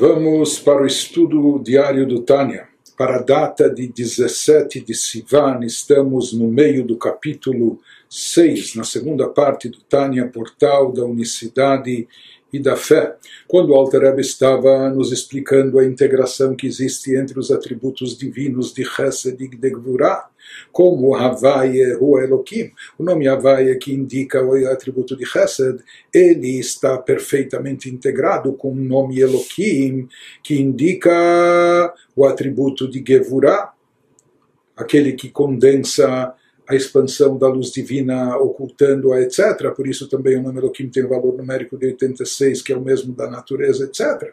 Vamos para o estudo diário do Tânia. Para a data de 17 de Sivan, estamos no meio do capítulo 6, na segunda parte do Tânia, Portal da Unicidade e da Fé, quando Alter Rebbe estava nos explicando a integração que existe entre os atributos divinos de Chesed e de como Havaye Hu Elohim. O nome Havaye que indica o atributo de Chesed, ele está perfeitamente integrado com o nome Elohim, que indica o atributo de Gevurah, aquele que condensa a expansão da luz divina ocultando-a, etc. Por isso também o nome Elohim tem um valor numérico de 86, que é o mesmo da natureza, etc.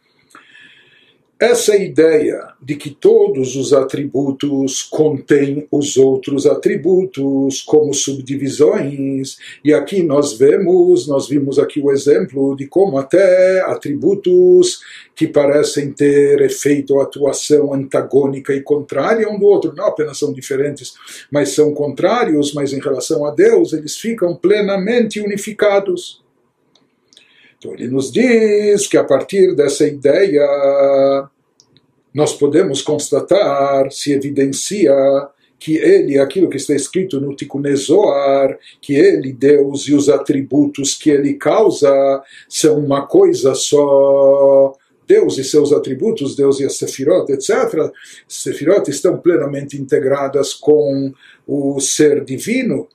essa ideia de que todos os atributos contêm os outros atributos como subdivisões, e aqui nós vemos, nós vimos aqui o exemplo de como até atributos que parecem ter efeito ou atuação antagônica e contrária um do outro, não apenas são diferentes, mas são contrários, mas em relação a Deus eles ficam plenamente unificados. Então ele nos diz que a partir dessa ideia nós podemos constatar, se evidencia que ele, aquilo que está escrito no Tikkunezoar, que ele, Deus e os atributos que ele causa são uma coisa só. Deus e seus atributos, Deus e a Sefirot, etc. Sefirot estão plenamente integradas com o ser divino.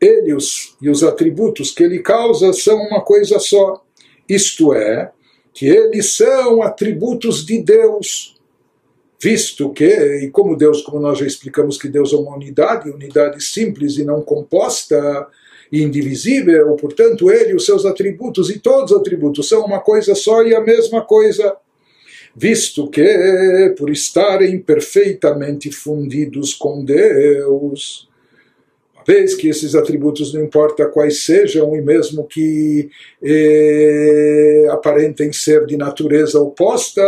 Ele os, e os atributos que ele causa são uma coisa só. Isto é, que eles são atributos de Deus, visto que, e como Deus, como nós já explicamos que Deus é uma unidade, unidade simples e não composta, e indivisível, portanto, ele, os seus atributos e todos os atributos são uma coisa só e a mesma coisa. Visto que, por estarem perfeitamente fundidos com Deus, vez que esses atributos, não importa quais sejam, e mesmo que eh, aparentem ser de natureza oposta,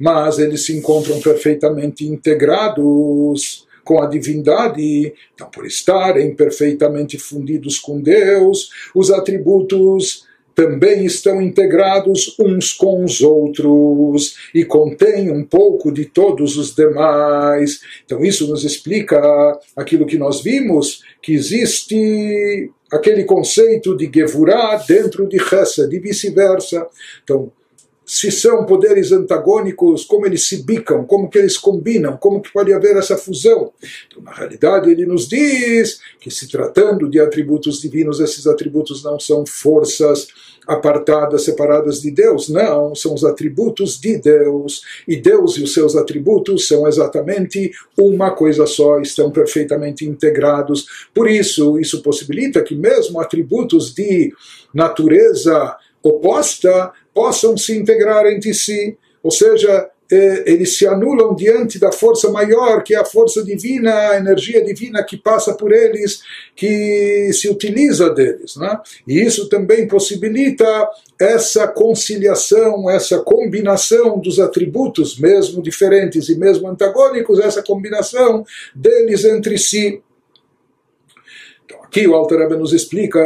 mas eles se encontram perfeitamente integrados com a divindade, então por estarem perfeitamente fundidos com Deus, os atributos também estão integrados uns com os outros e contêm um pouco de todos os demais. Então, isso nos explica aquilo que nós vimos, que existe aquele conceito de Gevurah dentro de Chesed e vice-versa. Então, se são poderes antagônicos, como eles se bicam, como que eles combinam, como que pode haver essa fusão. Então, na realidade, ele nos diz que se tratando de atributos divinos, esses atributos não são forças apartadas, separadas de Deus, não, são os atributos de Deus, e Deus e os seus atributos são exatamente uma coisa só, estão perfeitamente integrados. Por isso, isso possibilita que mesmo atributos de natureza oposta possam se integrar entre si, ou seja, eh, eles se anulam diante da força maior, que é a força divina, a energia divina que passa por eles, que se utiliza deles. Né? E isso também possibilita essa conciliação, essa combinação dos atributos, mesmo diferentes e mesmo antagônicos, essa combinação deles entre si. Então, aqui o Alter Rebbe nos explica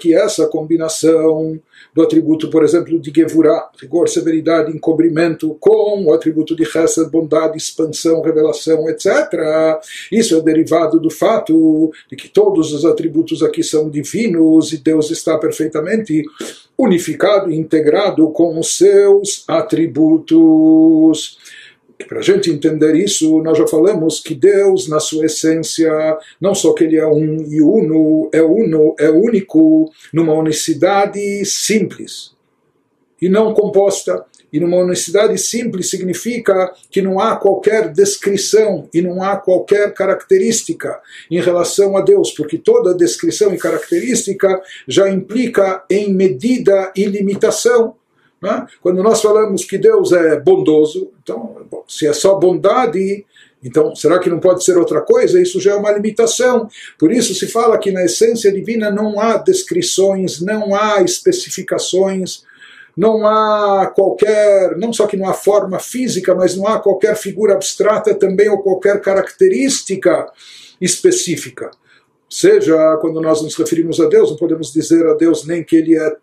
que essa combinação do atributo, por exemplo, de Gevurah, rigor, severidade, encobrimento, com o atributo de Chesed, bondade, expansão, revelação, etc. Isso é derivado do fato de que todos os atributos aqui são divinos e Deus está perfeitamente unificado e integrado com os seus atributos para a gente entender isso, nós já falamos que Deus, na sua essência, não só que Ele é um e uno, é uno, é único, numa unicidade simples e não composta. E numa unicidade simples significa que não há qualquer descrição e não há qualquer característica em relação a Deus, porque toda descrição e característica já implica em medida e limitação. Né? Quando nós falamos que Deus é bondoso, então, bom, se é só bondade, Então, será que não pode ser outra coisa? Isso já é uma limitação. Por isso se fala que na essência divina não há descrições, não há especificações, não há qualquer, não só que não há forma física, mas não há qualquer figura abstrata também ou qualquer característica específica. Seja quando nós nos referimos a Deus, não podemos dizer a Deus nem que Ele é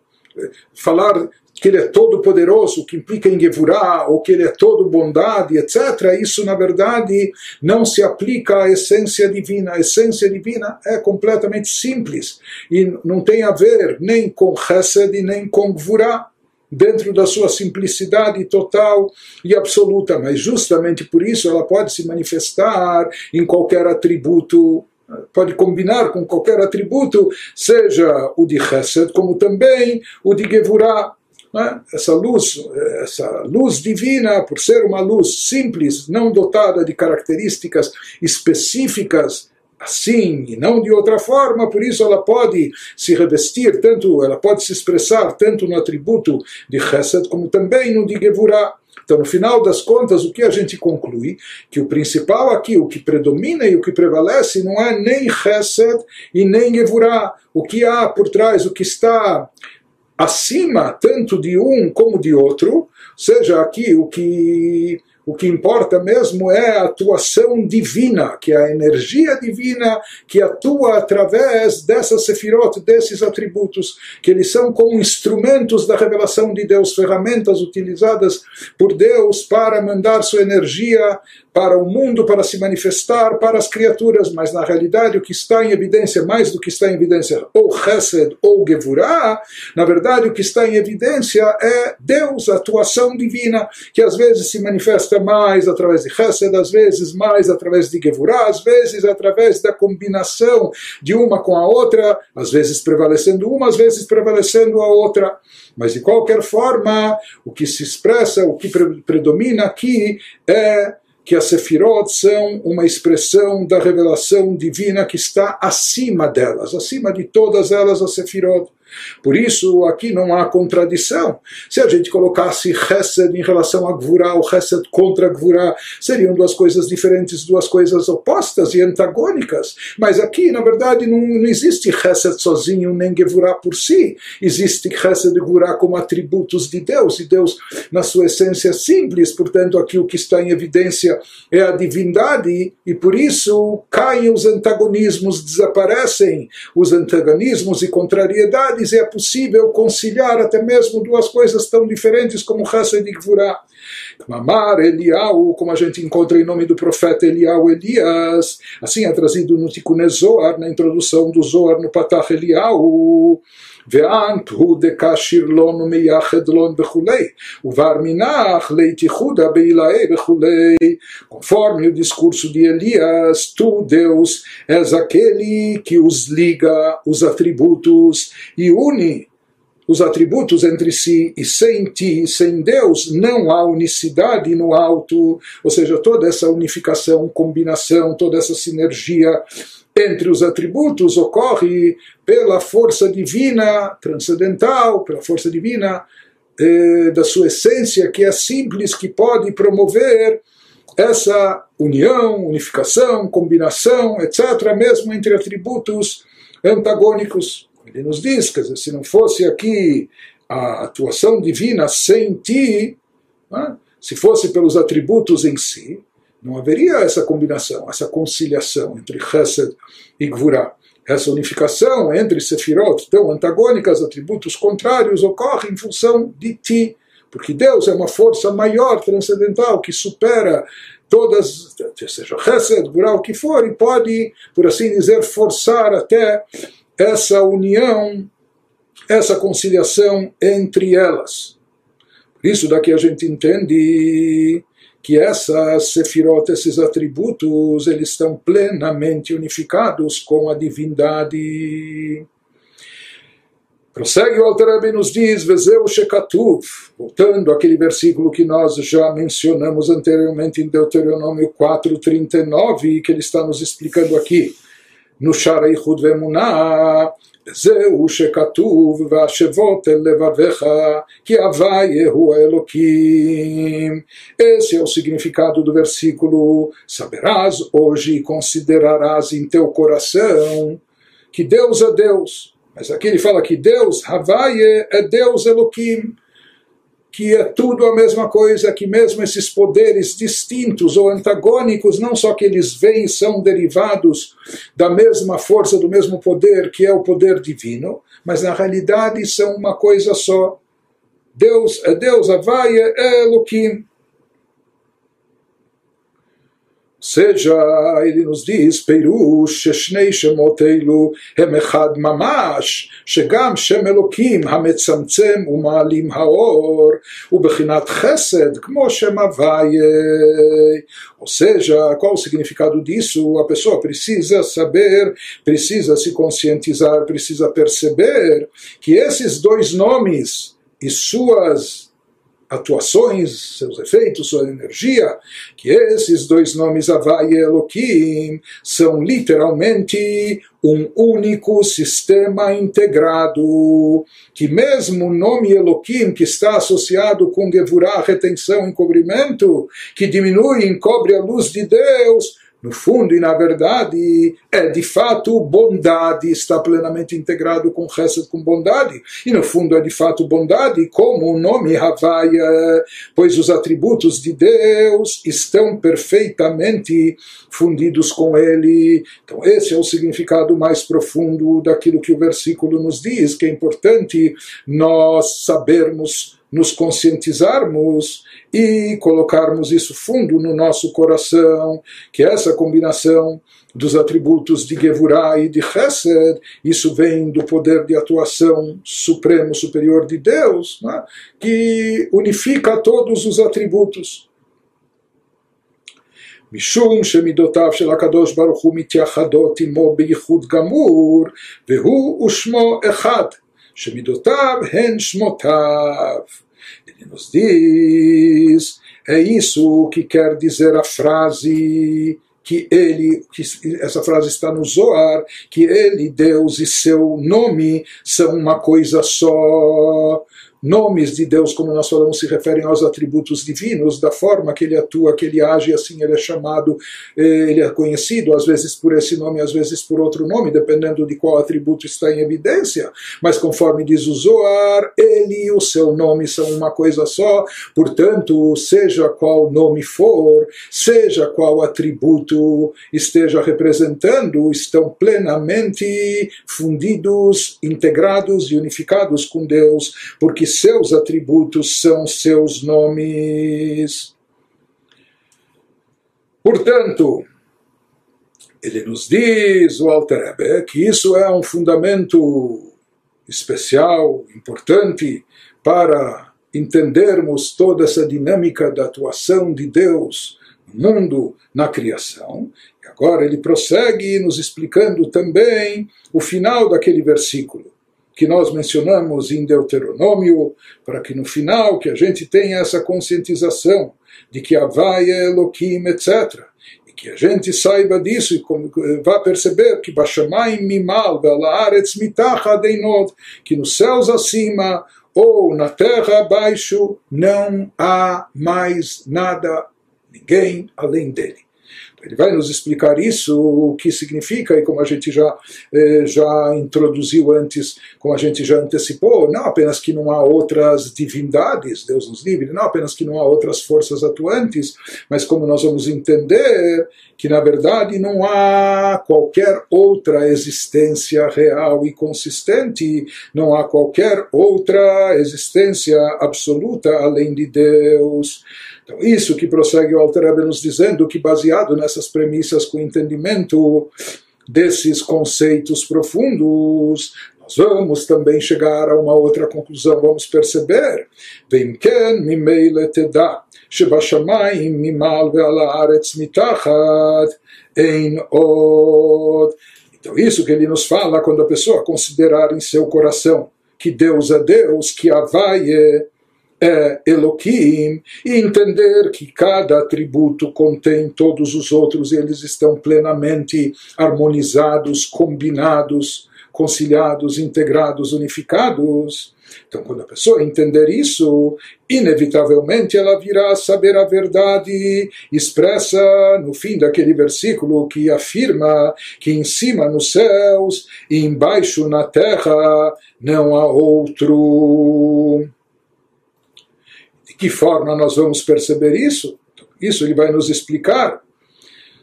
falar que ele é todo poderoso, que implica em Gevurah, ou que ele é todo bondade, etc. Isso, na verdade, não se aplica à essência divina. A essência divina é completamente simples e não tem a ver nem com Chesed nem com Gevurah dentro da sua simplicidade total e absoluta, mas justamente por isso ela pode se manifestar em qualquer atributo pode combinar com qualquer atributo, seja o de Chesed, como também o de Gevurah. Né? Essa luz, essa luz divina, por ser uma luz simples, não dotada de características específicas, assim e não de outra forma, por isso ela pode se revestir, tanto ela pode se expressar tanto no atributo de Chesed como também no de Gevurah. Então, no final das contas, o que a gente conclui? Que o principal aqui, o que predomina e o que prevalece, não é nem Chesed e nem Gevurah. O que há por trás, o que está acima tanto de um como de outro, seja aqui o que o que importa mesmo é a atuação divina, que é a energia divina que atua através dessas sefirot, desses atributos, que eles são como instrumentos da revelação de Deus, ferramentas utilizadas por Deus para mandar sua energia para o mundo, para se manifestar para as criaturas, mas na realidade o que está em evidência, mais do que está em evidência, ou Chesed ou Gevurah, na verdade o que está em evidência é Deus, a atuação divina, que às vezes se manifesta mais através de Chesed, às vezes mais através de Gevurah, às vezes através da combinação de uma com a outra, às vezes prevalecendo uma, às vezes prevalecendo a outra. Mas de qualquer forma, o que se expressa, o que predomina aqui é que as Sefirot são uma expressão da revelação divina que está acima delas, acima de todas elas, as Sefirot. Por isso, aqui não há contradição. Se a gente colocasse Hesed em relação a Gvurah, ou Hesed contra Gvurah, seriam duas coisas diferentes, duas coisas opostas e antagônicas. Mas aqui, na verdade, não, não existe Hesed sozinho, nem Gvurah por si. Existe Hesed e Gvurah como atributos de Deus, e Deus, na sua essência, simples. Portanto, aqui o que está em evidência é a divindade, e por isso caem os antagonismos, desaparecem os antagonismos e contrariedades é possível conciliar até mesmo duas coisas tão diferentes como Hesed e Gvurah. Mamar Eliau, como a gente encontra em nome do profeta Eliau Elias, assim é trazido no Tikkun Zohar, na introdução do Zohar no Patach Eliau. ואנט הוא דקשיר לון ומייחד לון וכולי, ובר מנח leitichuda beilai וכולי. Conforme o discurso de Elias, tu, Deus, és aquele que os liga, os atributos, e une os atributos entre si e sem ti, sem Deus, não há unicidade no alto, ou seja, toda essa unificação, combinação, toda essa sinergia entre os atributos ocorre pela força divina transcendental, pela força divina eh, da sua essência, que é simples, que pode promover essa união, unificação, combinação, etc., mesmo entre atributos antagônicos. Ele nos diz, que se não fosse aqui a atuação divina sem ti, né, se fosse pelos atributos em si, não haveria essa combinação, essa conciliação entre Chesed e Gvurah. Essa unificação entre Sefirot, tão antagônicas, atributos contrários, ocorre em função de ti. Porque Deus é uma força maior, transcendental, que supera todas, seja Chesed, Gvurah, o que for, e pode, por assim dizer, forçar até essa união, essa conciliação entre elas. Isso daqui a gente entende que essas sefirot, esses atributos, eles estão plenamente unificados com a divindade. Prossegue o Alter nos diz, Vezeu Shekatuv, voltando àquele versículo que nós já mencionamos anteriormente em Deuteronômio 4.39, que ele está nos explicando aqui, no Shara Ichud Vemunah, זהו שכתוב והשבות אל לבביך כי הוויה הוא האלוקים Elokim. Esse é o significado do versículo. Saberás hoje e considerarás em teu coração que Deus é Deus. Mas aqui ele fala que Deus, Havaye, é Deus Elokim que é tudo a mesma coisa, que mesmo esses poderes distintos ou antagônicos, não só que eles vêm são derivados da mesma força, do mesmo poder, que é o poder divino, mas na realidade são uma coisa só. Deus é Deus, Havaia é Elohim seja, ele nos diz, Peirush, Sheshnei Shemot Eilu, Hemechad Mamash, Shegam Shem Elokim, Hametzamtzem Umalim Haor, Ubechinat Chesed, Kmo Shem Avaye. Ou seja, qual o significado disso? A pessoa precisa saber, precisa se conscientizar, precisa perceber que esses dois nomes e suas atuações, seus efeitos, sua energia, que esses dois nomes Havai e Elohim são literalmente um único sistema integrado, que mesmo o nome Elohim, que está associado com Gevurah, retenção, encobrimento, que diminui e encobre a luz de Deus, no fundo e na verdade, é de fato bondade, está plenamente integrado com Chesed, com bondade. E no fundo é de fato bondade, como o nome Havaya, pois os atributos de Deus estão perfeitamente fundidos com ele. Então, esse é o significado mais profundo daquilo que o versículo nos diz, que é importante nós sabermos, nos conscientizarmos e colocarmos isso fundo no nosso coração, que essa combinação dos atributos de Gevurah e de Chesed, isso vem do poder de atuação supremo, superior de Deus, né? que unifica todos os atributos. משום שמידותיו של הקדוש ברוך הוא מתייחדות עמו בייחוד גמור, והוא ושמו אחד, שמידותיו הן שמותיו. Ele nos diz, é isso que quer dizer a frase que ele, que essa frase está no Zoar, que ele, Deus e seu nome são uma coisa só nomes de Deus, como nós falamos, se referem aos atributos divinos, da forma que ele atua, que ele age, assim ele é chamado, eh, ele é conhecido, às vezes por esse nome, às vezes por outro nome, dependendo de qual atributo está em evidência. Mas conforme diz o Zoar, ele e o seu nome são uma coisa só, portanto, seja qual nome for, seja qual atributo esteja representando, estão plenamente fundidos, integrados e unificados com Deus, porque seus atributos são seus nomes. Portanto, ele nos diz, o Alter Rebbe, que isso é um fundamento especial, importante, para entendermos toda essa dinâmica da atuação de Deus no mundo, na criação. E agora ele prossegue nos explicando também o final daquele versículo que nós mencionamos em Deuteronômio, para que no final que a gente tenha essa conscientização de que Havai é Elohim, etc. E que a gente saiba disso e vá perceber que Bashamayim mimal, Velaaretz mitachad einod, que nos céus acima ou na terra abaixo não há mais nada, ninguém além dele. Ele vai nos explicar isso, o que significa, e como a gente já, eh, já introduziu antes, como a gente já antecipou, não apenas que não há outras divindades, Deus nos livre, não apenas que não há outras forças atuantes, mas como nós vamos entender que na verdade não há qualquer outra existência real e consistente, não há qualquer outra existência absoluta além de Deus. Então, isso que prossegue o Alter nos dizendo que, baseado nessas premissas com entendimento desses conceitos profundos, nós vamos também chegar a uma outra conclusão, vamos perceber. Vemken mimeile teda, שבשמיים ממעל ועל הארץ מתחת אין עוד. Então, isso que ele nos fala quando a pessoa considerar em seu coração que Deus é Deus, que Havaie é Elohim e entender que cada atributo contém todos os outros e eles estão plenamente harmonizados, combinados conciliados, integrados, unificados. Então, quando a pessoa entender isso, inevitavelmente ela virá a saber a verdade expressa no fim daquele versículo que afirma que em cima nos céus e embaixo na terra não há outro. De que forma nós vamos perceber isso? Isso ele vai nos explicar.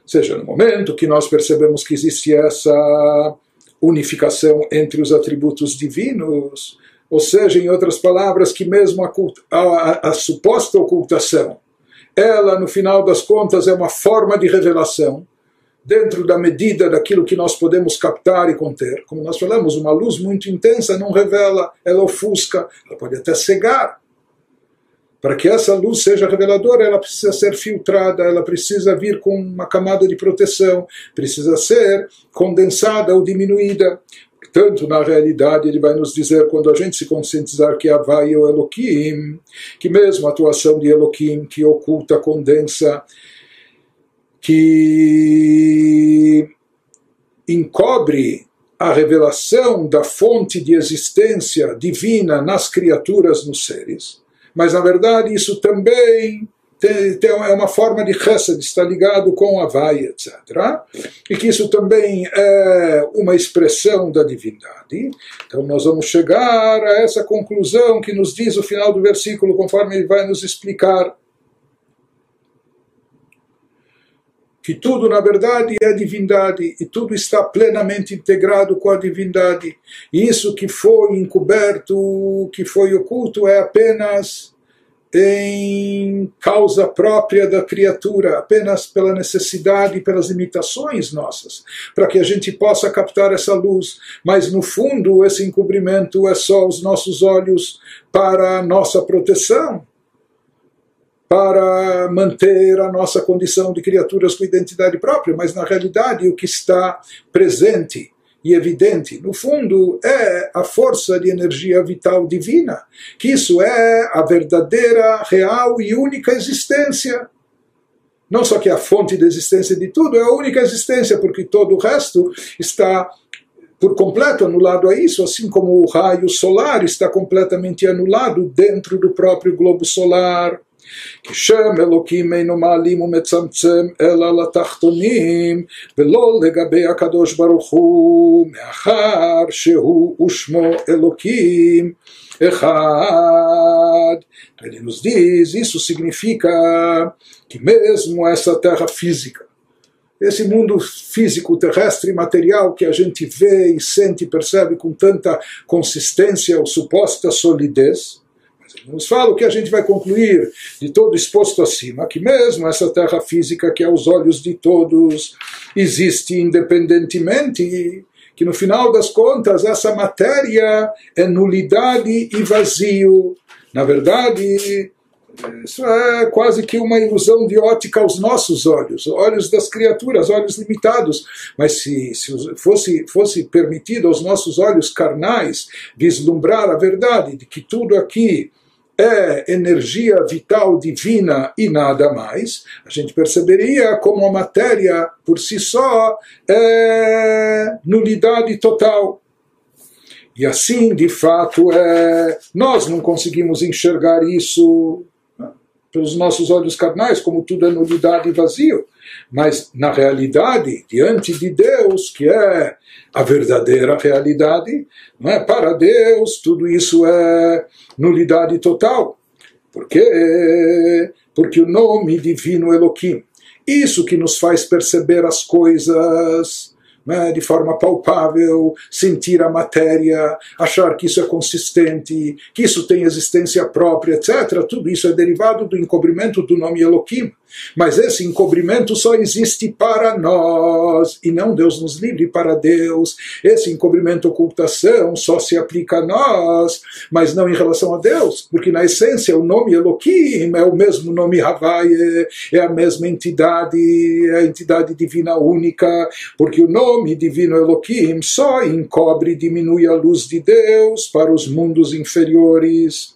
Seja no momento que nós percebemos que existe essa unificação entre os atributos divinos, ou seja, em outras palavras, que mesmo a, a, a, suposta ocultação, ela, no final das contas, é uma forma de revelação, dentro da medida daquilo que nós podemos captar e conter. Como nós falamos, uma luz muito intensa não revela, ela ofusca, ela pode até cegar. Para que essa luz seja reveladora, ela precisa ser filtrada, ela precisa vir com uma camada de proteção, precisa ser condensada ou diminuída. Portanto, na realidade, ele vai nos dizer, quando a gente se conscientizar que Havai é o Elohim, que mesmo a atuação de Elohim, que oculta, condensa, que encobre a revelação da fonte de existência divina nas criaturas, nos seres, mas na verdade isso também é uma forma de de está ligado com a vai, etc. E que isso também é uma expressão da divindade. Então nós vamos chegar a essa conclusão que nos diz o final do versículo, conforme ele vai nos explicar. Que tudo na verdade é divindade e tudo está plenamente integrado com a divindade. E isso que foi encoberto, que foi oculto, é apenas em causa própria da criatura, apenas pela necessidade e pelas limitações nossas, para que a gente possa captar essa luz. Mas no fundo, esse encobrimento é só os nossos olhos para a nossa proteção, para manter a nossa condição de criaturas com identidade própria, mas na realidade o que está presente e evidente, no fundo, é a força de energia vital divina, que isso é a verdadeira, real e única existência. Não só que é a fonte da existência de tudo, é a única existência, porque todo o resto está por completo anulado a isso, assim como o raio solar está completamente anulado dentro do próprio globo solar. כי שם אלוקים אינו מעלים ומצמצם אלא לתחתונים ולא לגבי הקדוש ברוך הוא מאחר שהוא ושמו אלוקים אחד. Ele nos diz, isso significa que mesmo essa terra física, esse mundo físico, terrestre e material que a gente vê e sente e percebe com tanta consistência ou suposta solidez, nos fala o que a gente vai concluir de todo exposto acima, que mesmo essa terra física que aos olhos de todos existe independentemente, que no final das contas essa matéria é nulidade e vazio. Na verdade, isso é quase que uma ilusão de ótica aos nossos olhos, olhos das criaturas, olhos limitados. Mas se, se fosse, fosse permitido aos nossos olhos carnais vislumbrar a verdade de que tudo aqui é energia vital divina e nada mais, a gente perceberia como a matéria por si só é nulidade total. E assim, de fato, é, nós não conseguimos enxergar isso né, pelos nossos olhos carnais, como tudo é nulidade e vazio. Mas, na realidade, diante de Deus, que é a verdadeira realidade, não é? para Deus tudo isso é nulidade total. Por quê? Porque o nome divino Elohim, isso que nos faz perceber as coisas né, de forma palpável, sentir a matéria, achar que isso é consistente, que isso tem existência própria, etc. Tudo isso é derivado do encobrimento do nome Elohim. Mas esse encobrimento só existe para nós, e não Deus nos livre para Deus. Esse encobrimento, ocultação, só se aplica a nós, mas não em relação a Deus, porque na essência o nome Elohim é o mesmo nome Havai, é a mesma entidade, é a entidade divina única, porque o nome divino Elohim só encobre e diminui a luz de Deus para os mundos inferiores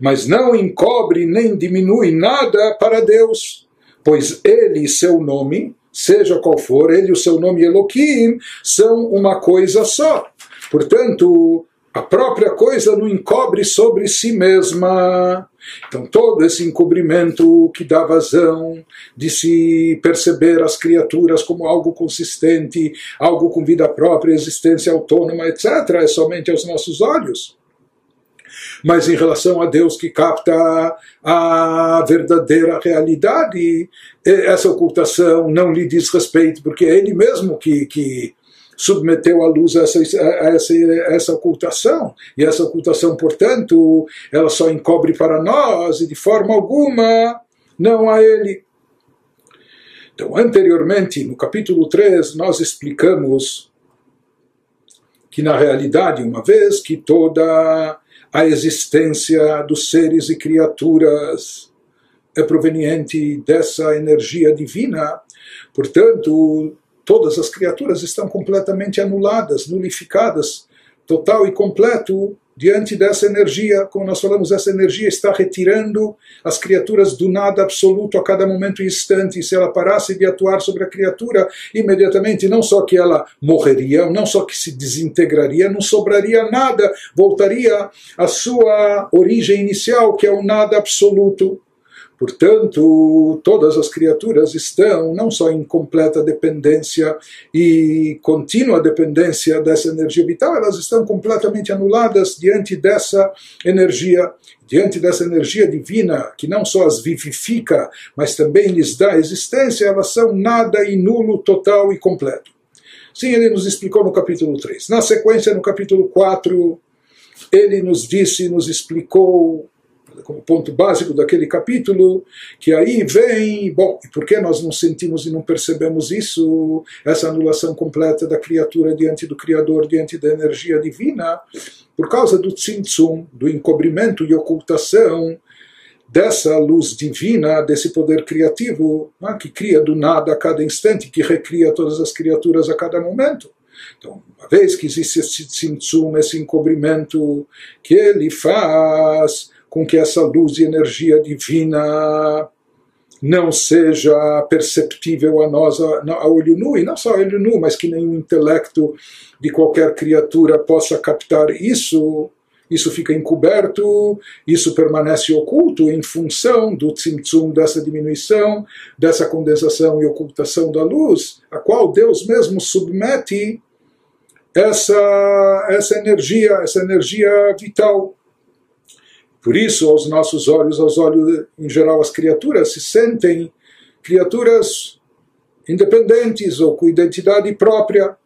mas não encobre nem diminui nada para Deus, pois ele e seu nome seja qual for, ele e o seu nome Elohim são uma coisa só. Portanto, a própria coisa não encobre sobre si mesma. Então, todo esse encobrimento que dá vazão de se perceber as criaturas como algo consistente, algo com vida própria, existência autônoma, etc., é somente aos nossos olhos. Mas em relação a Deus que capta a verdadeira realidade, essa ocultação não lhe diz respeito, porque é Ele mesmo que, que submeteu à luz essa, essa, essa ocultação. E essa ocultação, portanto, ela só encobre para nós e de forma alguma não a ele. Então, anteriormente, no capítulo 3, nós explicamos que, na realidade, uma vez que toda a existência dos seres e criaturas é proveniente dessa energia divina, portanto, todas as criaturas estão completamente anuladas, nulificadas, total e completo diante dessa energia. Como nós falamos, essa energia está retirando as criaturas do nada absoluto a cada momento e instante. E se ela parasse de atuar sobre a criatura, imediatamente não só que ela morreria, não só que se desintegraria, não sobraria nada, voltaria à sua origem inicial, que é o nada absoluto. Portanto, todas as criaturas estão não só em completa dependência e contínua dependência dessa energia vital, elas estão completamente anuladas diante dessa energia, diante dessa energia divina que não só as vivifica, mas também lhes dá existência, elas são nada e nulo, total e completo. Sim, ele nos explicou no capítulo 3. Na sequência, no capítulo 4, ele nos disse, nos explicou como ponto básico daquele capítulo, que aí vem, bom, e por que nós não sentimos e não percebemos isso, essa anulação completa da criatura diante do Criador, diante da energia divina, por causa do tzimtzum, do encobrimento e ocultação dessa luz divina, desse poder criativo, né, que cria do nada a cada instante, que recria todas as criaturas a cada momento. Então, uma vez que existe esse tzimtzum, esse encobrimento que ele faz com que essa luz e energia divina não seja perceptível a nós a, olho nu, e não só a olho nu, mas que nenhum intelecto de qualquer criatura possa captar isso, isso fica encoberto, isso permanece oculto em função do tzimtzum, dessa diminuição, dessa condensação e ocultação da luz, a qual Deus mesmo submete essa, essa energia, essa energia vital. Por isso, aos nossos olhos, aos olhos em geral, as criaturas se sentem criaturas independentes ou com identidade própria.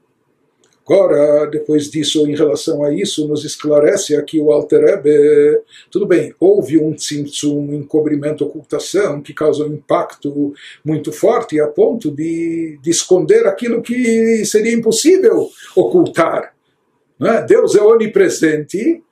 Agora, depois disso, em relação a isso, nos esclarece aqui o Alter Ebe, tudo bem, houve um tzimtzum, um encobrimento, ocultação, que causa um impacto muito forte a ponto de, de esconder aquilo que seria impossível ocultar. É? Deus é onipresente,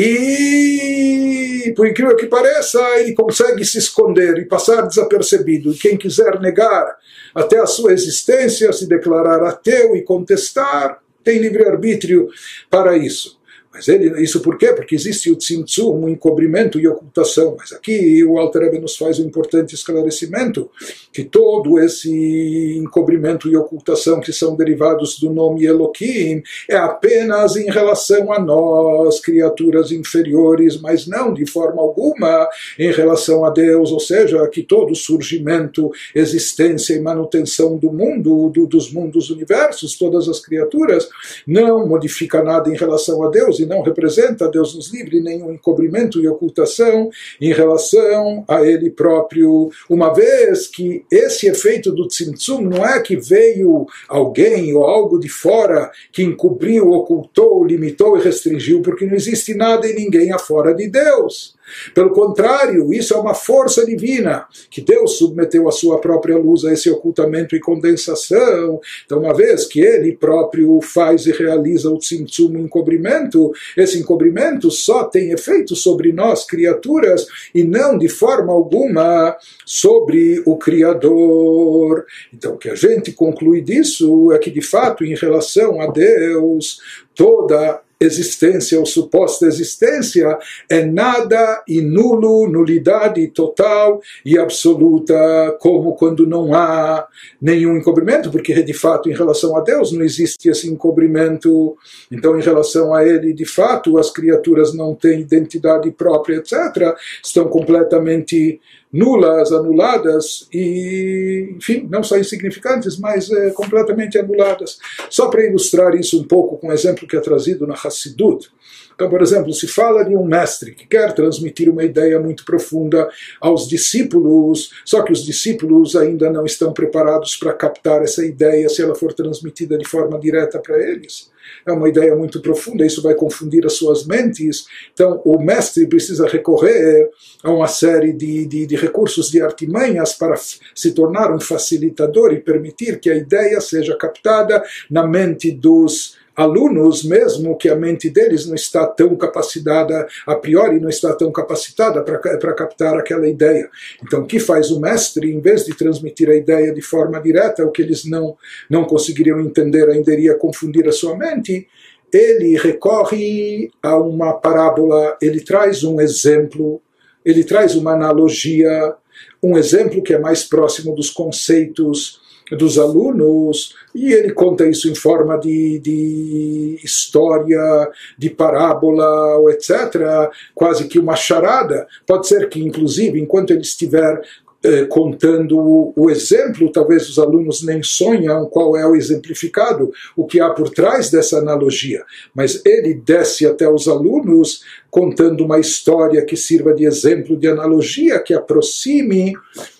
e, por incrível que pareça, ele consegue se esconder e passar desapercebido. E quem quiser negar até a sua existência, se declarar ateu e contestar, tem livre-arbítrio para isso. Mas ele, isso por quê? Porque existe o tzimtzum, um encobrimento e ocultação. Mas aqui o Alter Rebbe nos faz um importante esclarecimento, que todo esse encobrimento e ocultação que são derivados do nome Elohim é apenas em relação a nós, criaturas inferiores, mas não de forma alguma em relação a Deus, ou seja, que todo surgimento, existência e manutenção do mundo, do, dos mundos universos, todas as criaturas, não modifica nada em relação a Deus não representa, Deus nos livre, nenhum encobrimento e ocultação em relação a Ele próprio, uma vez que esse efeito do Tzimtzum não é que veio alguém ou algo de fora que encobriu, ocultou, limitou e restringiu, porque não existe nada e ninguém afora de Deus. Pelo contrário, isso é uma força divina que Deus submeteu a sua própria luz a esse ocultamento e condensação. Então, uma vez que Ele próprio faz e realiza o tzimtzum, o encobrimento, esse encobrimento só tem efeito sobre nós, criaturas, e não de forma alguma sobre o Criador. Então, o que a gente conclui disso é que, de fato, em relação a Deus, toda existência ou suposta existência é nada e nulo, nulidade total e absoluta, como quando não há nenhum encobrimento, porque de fato em relação a Deus não existe esse encobrimento, então em relação a Ele, de fato, as criaturas não têm identidade própria, etc., estão completamente nulas, anuladas e, enfim, não só insignificantes, mas é, completamente anuladas. Só para ilustrar isso um pouco com um exemplo que é trazido na Hassidut. Então, por exemplo, se fala de um mestre que quer transmitir uma ideia muito profunda aos discípulos, só que os discípulos ainda não estão preparados para captar essa ideia se ela for transmitida de forma direta para eles é uma ideia muito profunda, isso vai confundir as suas mentes. Então, o mestre precisa recorrer a uma série de, de, de recursos, de artimanhas para se tornar um facilitador e permitir que a ideia seja captada na mente dos alunos, mesmo que a mente deles não está tão capacitada, a priori não está tão capacitada para captar aquela ideia. Então, o que faz o mestre, em vez de transmitir a ideia de forma direta, o que eles não, não conseguiriam entender, ainda iria confundir a sua mente, ele recorre a uma parábola, ele traz um exemplo, ele traz uma analogia, um exemplo que é mais próximo dos conceitos dos alunos, e ele conta isso em forma de, de história, de parábola, etc., quase que uma charada. Pode ser que, inclusive, enquanto ele estiver eh, contando o exemplo, talvez os alunos nem sonham qual é o exemplificado, o que há por trás dessa analogia. Mas ele desce até os alunos contando uma história que sirva de exemplo, de analogia, que aproxime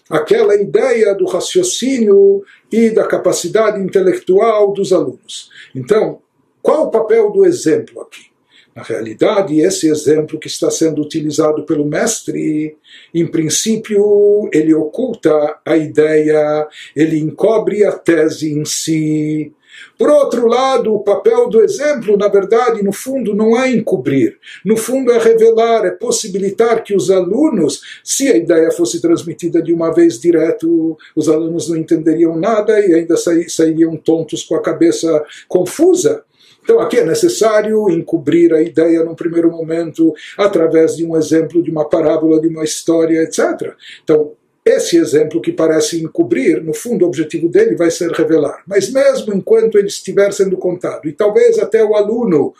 aquela ideia do raciocínio e da capacidade intelectual dos alunos. Então, qual o papel do exemplo aqui? Na realidade, esse exemplo que está sendo utilizado pelo mestre, em princípio, ele oculta a ideia, ele encobre a tese em si, por outro lado, o papel do exemplo, na verdade, no fundo, não é encobrir. No fundo, é revelar, é possibilitar que os alunos, se a ideia fosse transmitida de uma vez direto, os alunos não entenderiam nada e ainda sairiam tontos com a cabeça confusa. Então, aqui é necessário encobrir a ideia num primeiro momento, através de um exemplo, de uma parábola, de uma história, etc. Então, esse exemplo que parece encobrir, no fundo, o objetivo dele vai ser revelar. Mas mesmo enquanto ele estiver sendo contado, e talvez até o aluno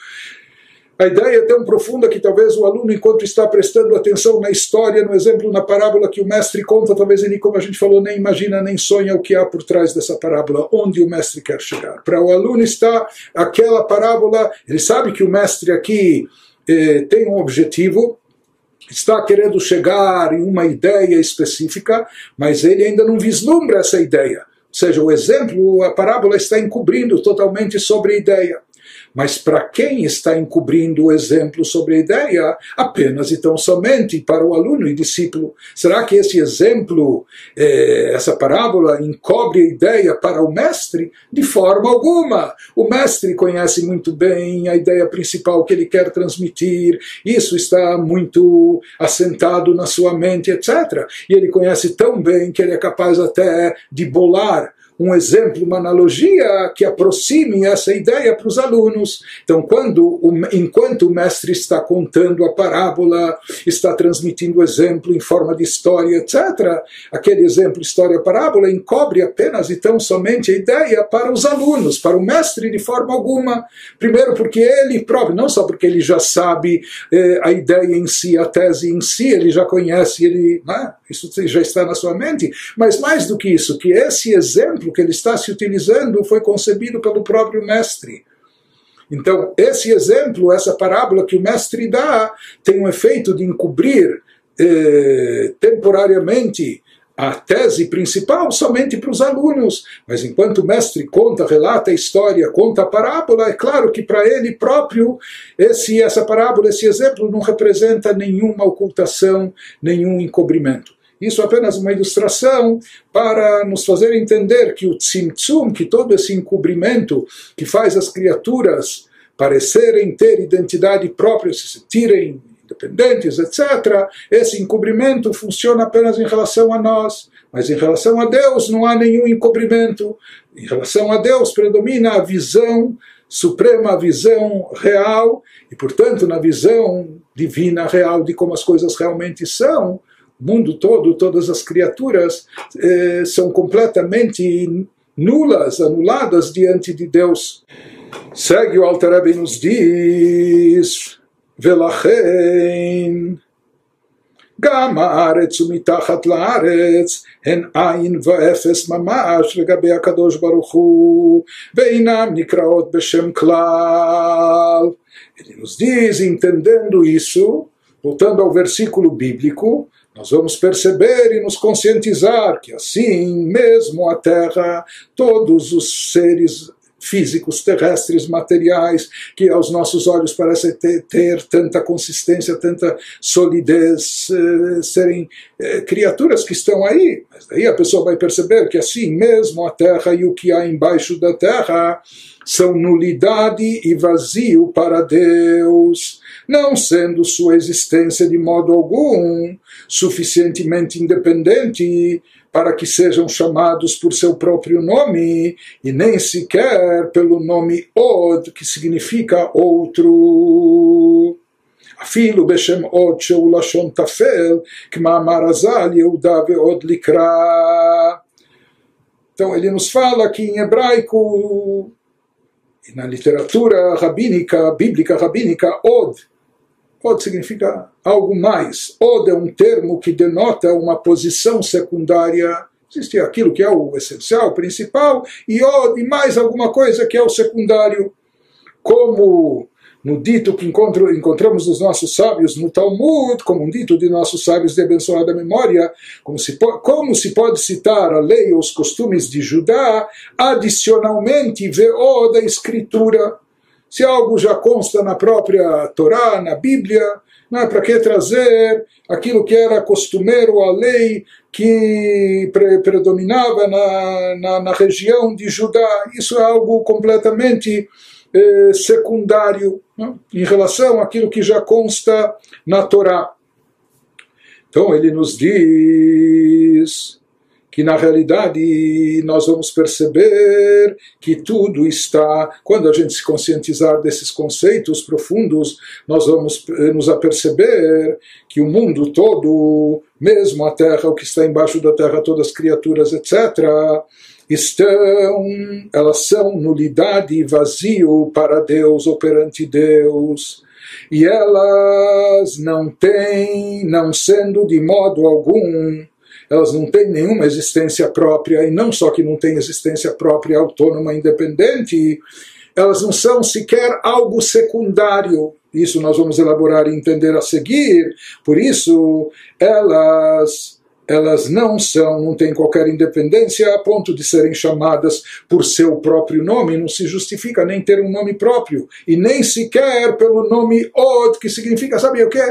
a ideia é tão profunda que talvez o aluno, enquanto está prestando atenção na história, no exemplo, na parábola que o mestre conta, talvez ele, como a gente falou, nem imagina, nem sonha o que há por trás dessa parábola, onde o mestre quer chegar. Para o aluno está aquela parábola, ele sabe que o mestre aqui eh, tem um objetivo, está querendo chegar em uma ideia específica, mas ele ainda não vislumbra essa ideia. Ou seja, o exemplo, a parábola está encobrindo totalmente sobre a ideia. Mas para quem está encobrindo o exemplo sobre a ideia, apenas e tão somente para o aluno e discípulo. Será que esse exemplo, eh, essa parábola, encobre a ideia para o mestre? De forma alguma. O mestre conhece muito bem a ideia principal que ele quer transmitir, isso está muito assentado na sua mente, etc. E ele conhece tão bem que ele é capaz até de bolar um exemplo, uma analogia que aproxime essa ideia para os alunos. Então, quando enquanto o mestre está contando a parábola, está transmitindo o exemplo em forma de história, etc., aquele exemplo, história, parábola, encobre apenas e tão somente a ideia para os alunos, para o mestre de forma alguma. Primeiro, porque ele próprio, não só porque ele já sabe eh, a ideia em si, a tese em si, ele já conhece, ele, né, isso já está na sua mente, mas mais do que isso, que esse exemplo exemplo que ele está se utilizando foi concebido pelo próprio mestre. Então, esse exemplo, essa parábola que o mestre dá, tem um efeito de encobrir eh, temporariamente a tese principal somente para os alunos, mas enquanto o mestre conta, relata a história, conta a parábola, é claro que para ele próprio esse essa parábola, esse exemplo não representa nenhuma ocultação, nenhum encobrimento. Isso é apenas uma ilustração para nos fazer entender que o tzimtzum, que todo esse encobrimento que faz as criaturas parecerem ter identidade própria, se sentirem independentes, etc., esse encobrimento funciona apenas em relação a nós. Mas em relação a Deus não há nenhum encobrimento. Em relação a Deus predomina a visão suprema visão real, e portanto na visão divina real de como as coisas realmente são, o mundo todo, todas as criaturas eh, são completamente nulas, anuladas diante de Deus. Segue o Alter e nos diz, Velachen, גם הארץ ומתחת לארץ הן עין ואפס ממש לגבי הקדוש ברוך הוא, ואינם נקראות בשם כלל. Ele nos diz, entendendo isso, voltando ao versículo bíblico, nós vamos perceber e nos conscientizar que assim mesmo a Terra, todos os seres físicos, terrestres, materiais, que aos nossos olhos parecem ter, ter tanta consistência, tanta solidez, eh, serem eh, criaturas que estão aí. Mas daí a pessoa vai perceber que assim mesmo a terra e o que há embaixo da terra são nulidade e vazio para Deus, não sendo sua existência de modo algum suficientemente independente para que sejam chamados por seu próprio nome e nem sequer pelo nome Od, que significa outro. אפילו בשם עוד שהוא לשון טפל, כמאמר הז"ל יהודה ועוד לקרא. Então ele nos fala que em hebraico e na literatura rabínica, bíblica rabínica, od Od significa algo mais. Od é um termo que denota uma posição secundária. Existe aquilo que é o essencial, o principal, e Od, e mais alguma coisa que é o secundário. Como no dito que encontro, encontramos nos nossos sábios no Talmud, como um dito de nossos sábios de abençoada memória, como se, como se pode citar a lei ou os costumes de Judá, adicionalmente veio da escritura. Se algo já consta na própria Torá, na Bíblia, não é para que trazer aquilo que era costumeiro, a lei que pre predominava na, na, na, região de Judá. Isso é algo completamente eh, secundário é? em relação àquilo que já consta na Torá. Então ele nos diz que na realidade nós vamos perceber que tudo está, quando a gente se conscientizar desses conceitos profundos, nós vamos eh, nos aperceber que o mundo todo, mesmo a terra, o que está embaixo da terra, todas as criaturas, etc., estão, elas são nulidade e vazio para Deus ou perante Deus. E elas não têm, não sendo de modo algum, elas não têm nenhuma existência própria, e não só que não têm existência própria, autônoma, independente, elas não são sequer algo secundário. Isso nós vamos elaborar e entender a seguir. Por isso, elas elas não são, não têm qualquer independência a ponto de serem chamadas por seu próprio nome, não se justifica nem ter um nome próprio, e nem sequer pelo nome Od, que significa, sabe o que?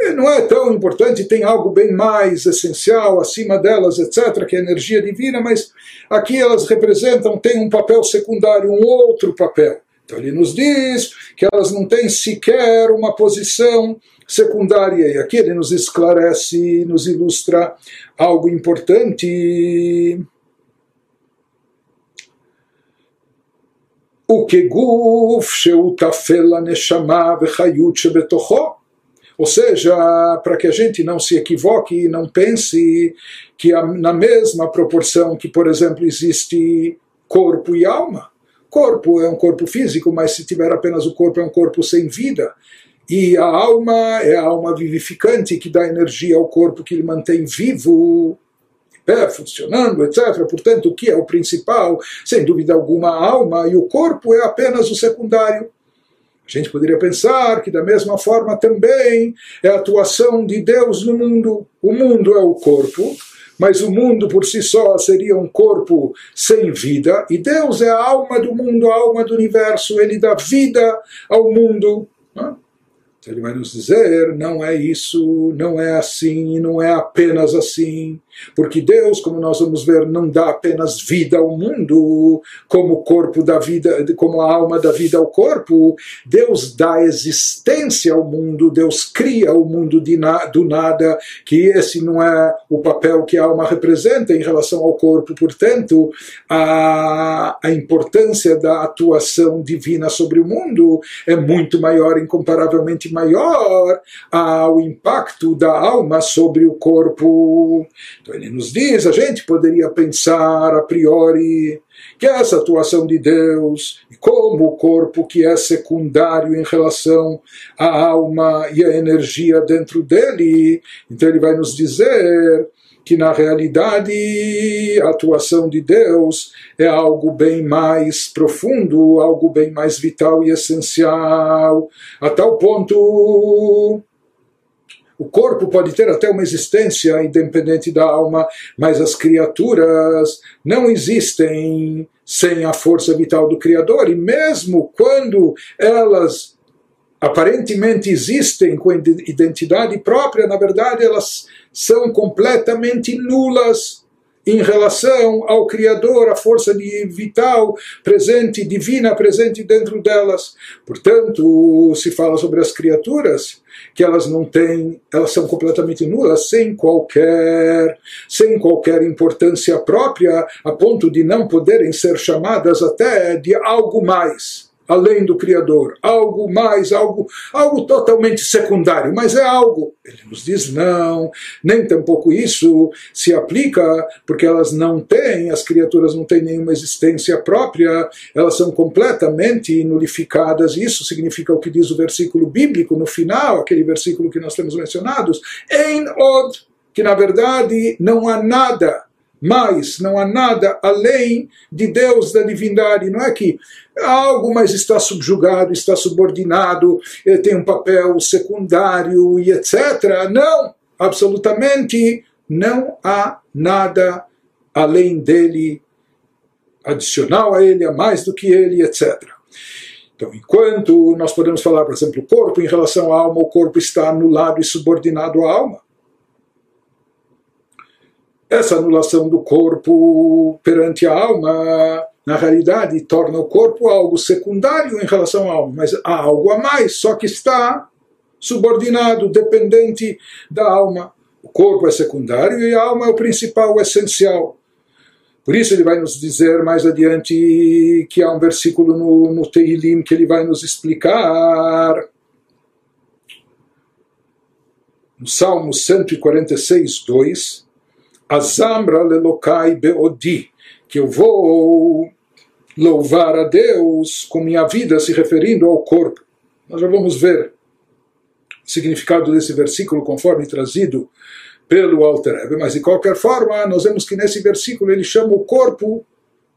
É, não é tão importante, tem algo bem mais essencial acima delas, etc., que é a energia divina, mas aqui elas representam, têm um papel secundário, um outro papel. Então ele nos diz que elas não têm sequer uma posição secundária, e aqui ele nos esclarece, nos ilustra algo importante. O que guf sheutafela neshama vechayut shebetochot ou seja, para que a gente não se equivoque e não pense que na mesma proporção que, por exemplo, existe corpo e alma, corpo é um corpo físico, mas se tiver apenas o corpo é um corpo sem vida. E a alma é a alma vivificante que dá energia ao corpo, que ele mantém vivo, pé, funcionando, etc. Portanto, o que é o principal? Sem dúvida alguma, a alma e o corpo é apenas o secundário. A gente poderia pensar que, da mesma forma, também é a atuação de Deus no mundo. O mundo é o corpo, mas o mundo por si só seria um corpo sem vida, e Deus é a alma do mundo, a alma do universo, ele dá vida ao mundo. Né? Então ele vai nos dizer: não é isso, não é assim, não é apenas assim. Porque Deus, como nós vamos ver, não dá apenas vida ao mundo, como o corpo da vida, como a alma dá vida ao corpo. Deus dá existência ao mundo, Deus cria o mundo na, do nada, que esse não é o papel que a alma representa em relação ao corpo. Portanto, a, a importância da atuação divina sobre o mundo é muito maior, incomparavelmente maior, ao impacto da alma sobre o corpo. Então ele nos diz, a gente poderia pensar a priori que essa atuação de Deus, e como o corpo que é secundário em relação à alma e à energia dentro dele, então ele vai nos dizer que na realidade a atuação de Deus é algo bem mais profundo, algo bem mais vital e essencial, a tal ponto o corpo pode ter até uma existência independente da alma, mas as criaturas não existem sem a força vital do Criador, e mesmo quando elas aparentemente existem com identidade própria, na verdade elas são completamente nulas em relação ao Criador, a força vital presente, divina presente dentro delas. Portanto, se fala sobre as criaturas que elas não têm, elas são completamente nulas, sem qualquer, sem qualquer importância própria, a ponto de não poderem ser chamadas até de algo mais além do Criador, algo mais, algo, algo totalmente secundário, mas é algo. Ele nos diz não, nem tampouco isso se aplica, porque elas não têm, as criaturas não têm nenhuma existência própria, elas são completamente nulificadas. Isso significa o que diz o versículo bíblico no final, aquele versículo que nós temos mencionados, em od, que na verdade não há nada mais, não há nada além de Deus, da divindade. Não é que algo mais está subjugado, está subordinado, eh, tem um papel secundário e etc. Não, absolutamente não há nada além dele, adicional a ele, a mais do que ele, etc. Então, enquanto nós podemos falar, por exemplo, o corpo em relação à alma, o corpo está anulado e subordinado à alma essa anulação do corpo perante a alma, na realidade, torna o corpo algo secundário em relação à alma, mas há algo a mais, só que está subordinado, dependente da alma. O corpo é secundário e a alma é o principal, o essencial. Por isso ele vai nos dizer mais adiante que há um versículo no, no Teilim que ele vai nos explicar. No Salmo 146, 2, Azamra lelokai beodi, que eu vou louvar a Deus com minha vida, se referindo ao corpo. Nós já vamos ver o significado desse versículo conforme trazido pelo Alter mas de qualquer forma, nós vemos que nesse versículo ele chama o corpo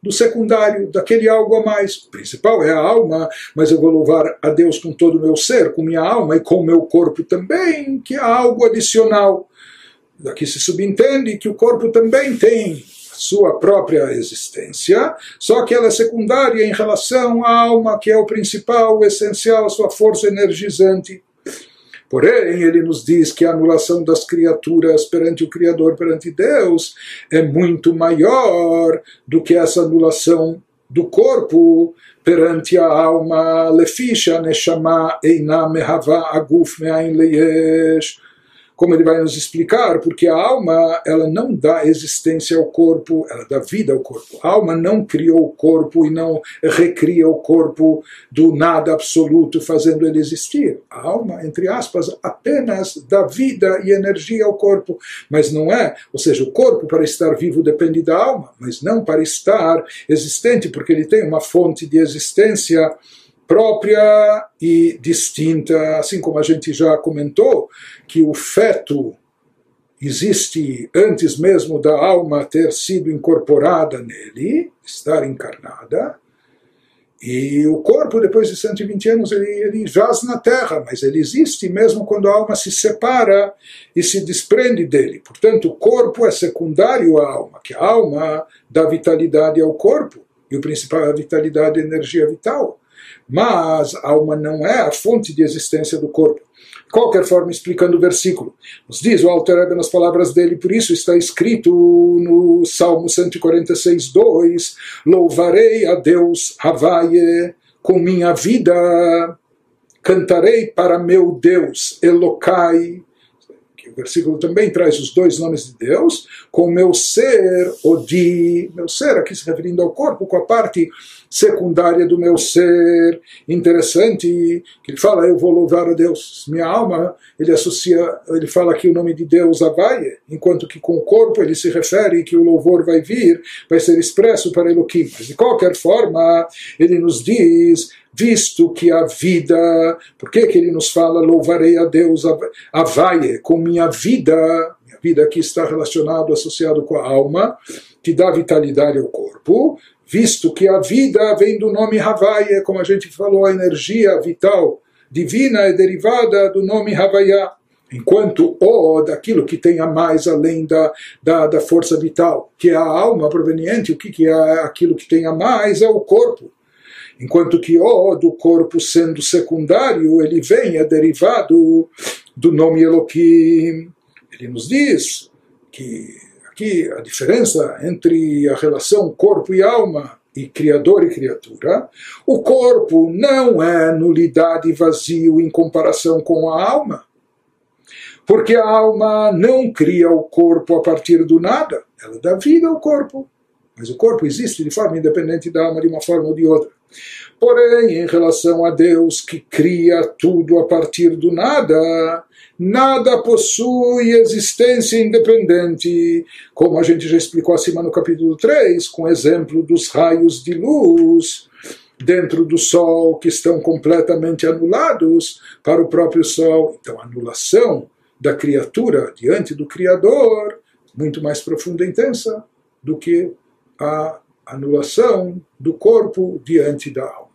do secundário, daquele algo a mais. O principal é a alma, mas eu vou louvar a Deus com todo o meu ser, com minha alma e com o meu corpo também, que é algo adicional. Daqui se subentende que o corpo também tem sua própria existência, só que ela é secundária em relação à alma, que é o principal, o essencial, a sua força energizante. Porém, ele nos diz que a anulação das criaturas perante o Criador, perante Deus, é muito maior do que essa anulação do corpo perante a alma. Lefisha neshama eina mehava aguf me'ain leyesh como ele vai nos explicar, porque a alma ela não dá existência ao corpo, ela dá vida ao corpo. A alma não criou o corpo e não recria o corpo do nada absoluto, fazendo ele existir. A alma, entre aspas, apenas dá vida e energia ao corpo, mas não é, ou seja, o corpo para estar vivo depende da alma, mas não para estar existente, porque ele tem uma fonte de existência própria e distinta, assim como a gente já comentou, que o feto existe antes mesmo da alma ter sido incorporada nele, estar encarnada, e o corpo, depois de 120 anos, ele, ele jaz na terra, mas ele existe mesmo quando a alma se separa e se desprende dele. Portanto, o corpo é secundário à alma, que a alma dá vitalidade ao corpo, e o principal é a vitalidade, a energia vital mas a alma não é a fonte de existência do corpo. De qualquer forma, explicando o versículo, nos diz o Alter Rebbe nas palavras dele, por isso está escrito no Salmo 146, 2: Louvarei a Deus, Havaie, com minha vida, cantarei para meu Deus, Elokai, o versículo também traz os dois nomes de Deus, com meu ser, Odi, meu ser, aqui se referindo ao corpo, com a parte secundária do meu ser. Interessante que ele fala, eu vou louvar a Deus. Minha alma, ele associa, ele fala aqui o nome de Deus, Avaie, enquanto que com o corpo ele se refere que o louvor vai vir, vai ser expresso para Elohim. Mas de qualquer forma, ele nos diz visto que a vida, por que, que ele nos fala louvarei a Deus, avaie, com minha vida, minha vida aqui está relacionado, associado com a alma, que dá vitalidade ao corpo, visto que a vida vem do nome Havaia, como a gente falou, a energia vital divina é derivada do nome Havaiá. Enquanto o daquilo que tem a mais além da, da, da força vital, que é a alma proveniente, o que, que é aquilo que tem a mais é o corpo enquanto que o do corpo sendo secundário, ele vem, é derivado do nome Elohim. Ele nos diz que aqui a diferença entre a relação corpo e alma e criador e criatura, o corpo não é nulidade e vazio em comparação com a alma. Porque a alma não cria o corpo a partir do nada, ela dá vida ao corpo. Mas o corpo existe de forma independente da alma, de uma forma ou de outra. Porém, em relação a Deus que cria tudo a partir do nada, nada possui existência independente, como a gente já explicou acima no capítulo 3, com exemplo dos raios de luz dentro do Sol que estão completamente anulados para o próprio Sol. Então, a anulação da criatura diante do Criador, muito mais profunda e intensa do que a anulação do corpo diante da alma.